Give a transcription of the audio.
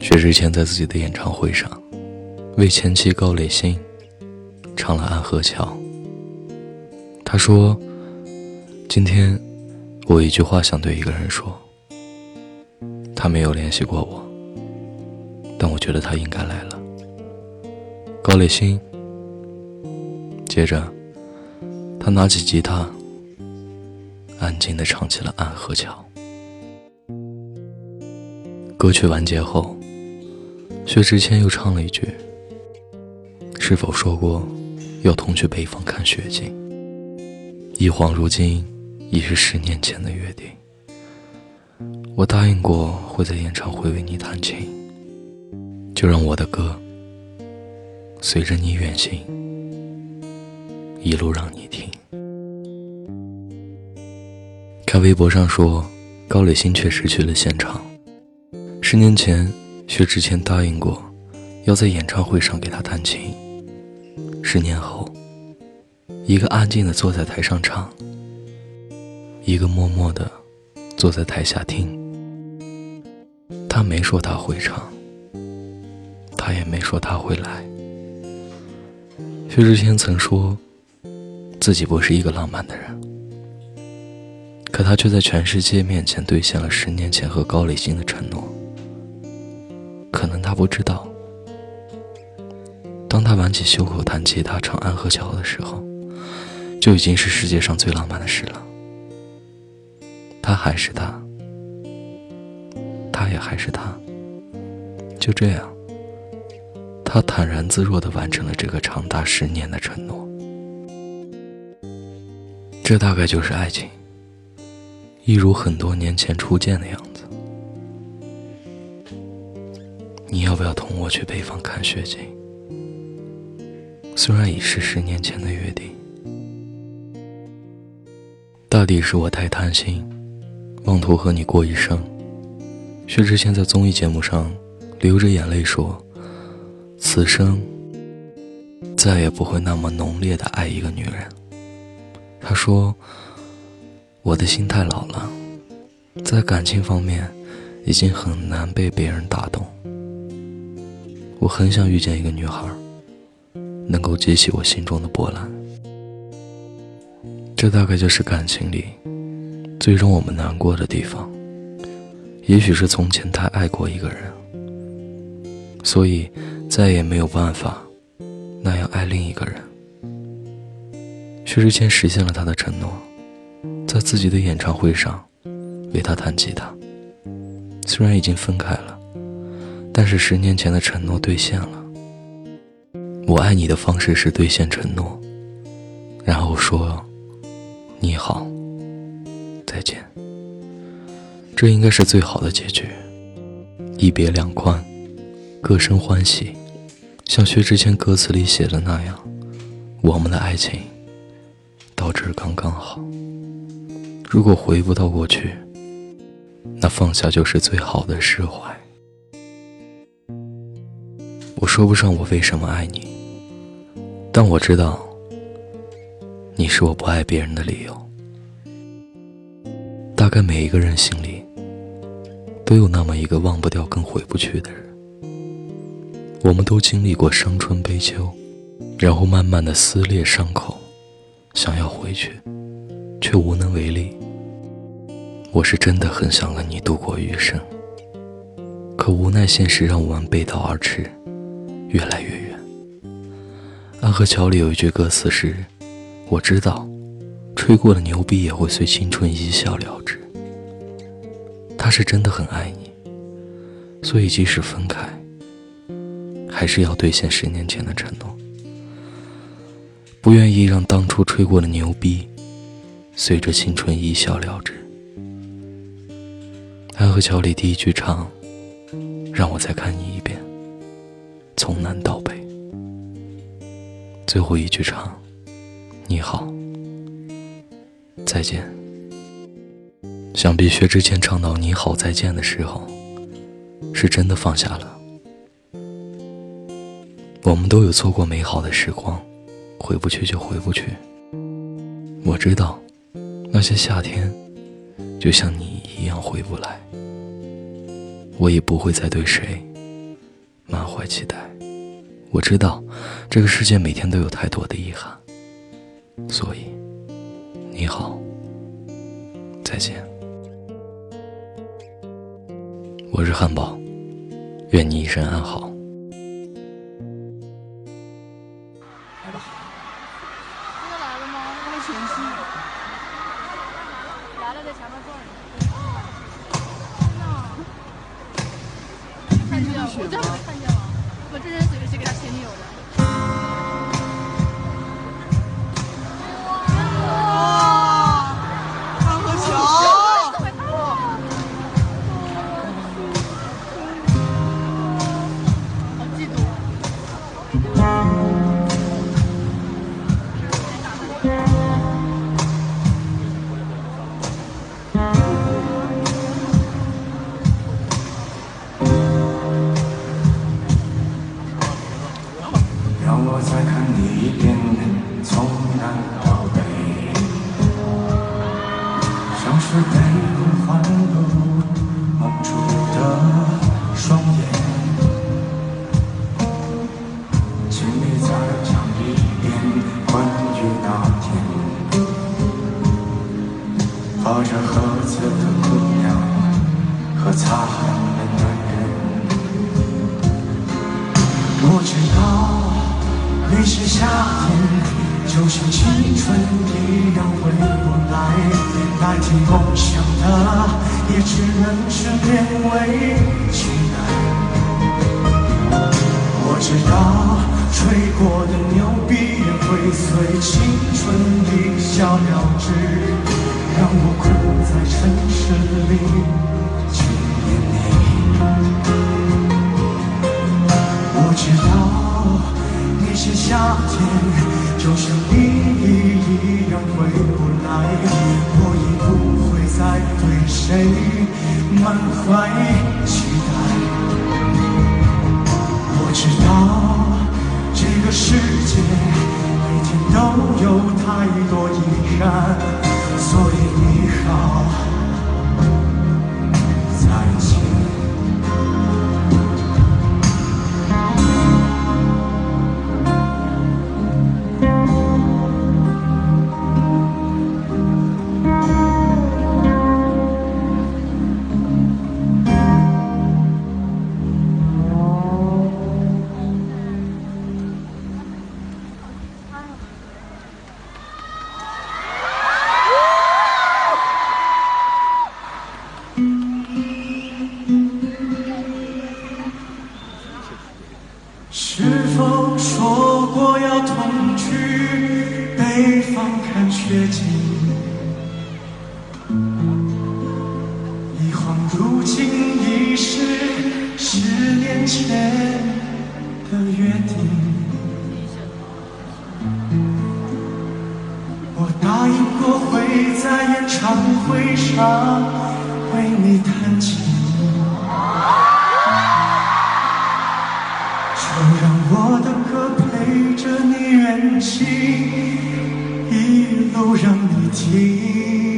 薛之谦在自己的演唱会上，为前妻高磊鑫唱了《安河桥》。他说：“今天我一句话想对一个人说。他没有联系过我，但我觉得他应该来了。”高磊鑫。接着，他拿起吉他，安静地唱起了《安河桥》。歌曲完结后，薛之谦又唱了一句：“是否说过要同去北方看雪景？一晃如今，已是十年前的约定。我答应过会在演唱会为你弹琴，就让我的歌随着你远行。”一路让你听。看微博上说，高磊鑫确实去了现场。十年前，薛之谦答应过，要在演唱会上给他弹琴。十年后，一个安静的坐在台上唱，一个默默的坐在台下听。他没说他会唱，他也没说他会来。薛之谦曾说。自己不是一个浪漫的人，可他却在全世界面前兑现了十年前和高磊鑫的承诺。可能他不知道，当他挽起袖口弹吉他唱《安河桥》的时候，就已经是世界上最浪漫的事了。他还是他，他也还是他。就这样，他坦然自若地完成了这个长达十年的承诺。这大概就是爱情，一如很多年前初见的样子。你要不要同我去北方看雪景？虽然已是十年前的约定，大抵是我太贪心，妄图和你过一生。薛之谦在综艺节目上流着眼泪说：“此生再也不会那么浓烈的爱一个女人。”他说：“我的心太老了，在感情方面已经很难被别人打动。我很想遇见一个女孩，能够激起我心中的波澜。这大概就是感情里最让我们难过的地方。也许是从前太爱过一个人，所以再也没有办法那样爱另一个人。”薛之谦实现了他的承诺，在自己的演唱会上为他弹吉他。虽然已经分开了，但是十年前的承诺兑现了。我爱你的方式是兑现承诺，然后说你好，再见。这应该是最好的结局，一别两宽，各生欢喜。像薛之谦歌词里写的那样，我们的爱情。到这刚刚好。如果回不到过去，那放下就是最好的释怀。我说不上我为什么爱你，但我知道，你是我不爱别人的理由。大概每一个人心里，都有那么一个忘不掉、更回不去的人。我们都经历过伤春悲秋，然后慢慢的撕裂伤口。想要回去，却无能为力。我是真的很想和你度过余生，可无奈现实让我们背道而驰，越来越远。安河桥里有一句歌词是：“我知道，吹过的牛逼也会随青春一笑了之。”他是真的很爱你，所以即使分开，还是要兑现十年前的承诺。不愿意让当初吹过的牛逼，随着青春一笑了之。安河桥里第一句唱，让我再看你，从南到北。最后一句唱，你好，再见。想必薛之谦唱到你好再见的时候，是真的放下了。我们都有错过美好的时光。回不去就回不去。我知道，那些夏天，就像你一样回不来。我也不会再对谁满怀期待。我知道，这个世界每天都有太多的遗憾，所以，你好，再见。我是汉堡，愿你一生安好。那天抱着盒子的姑娘和擦汗的男人。我知道那是夏天。就像青春一样回不来，代替梦想的也只能是勉为其难。我知道吹过的牛逼也会随青春一笑了之，让我困在城市里纪念你。我知道。那些夏天，就像你一样回不来，我已不会再对谁满怀期待。我知道这个世界每天都有太多遗憾，所以你好。是否说过要同去北方看雪景？一晃如今已是十年前的约定。我答应过会在演唱会上为你弹心，一路让你听。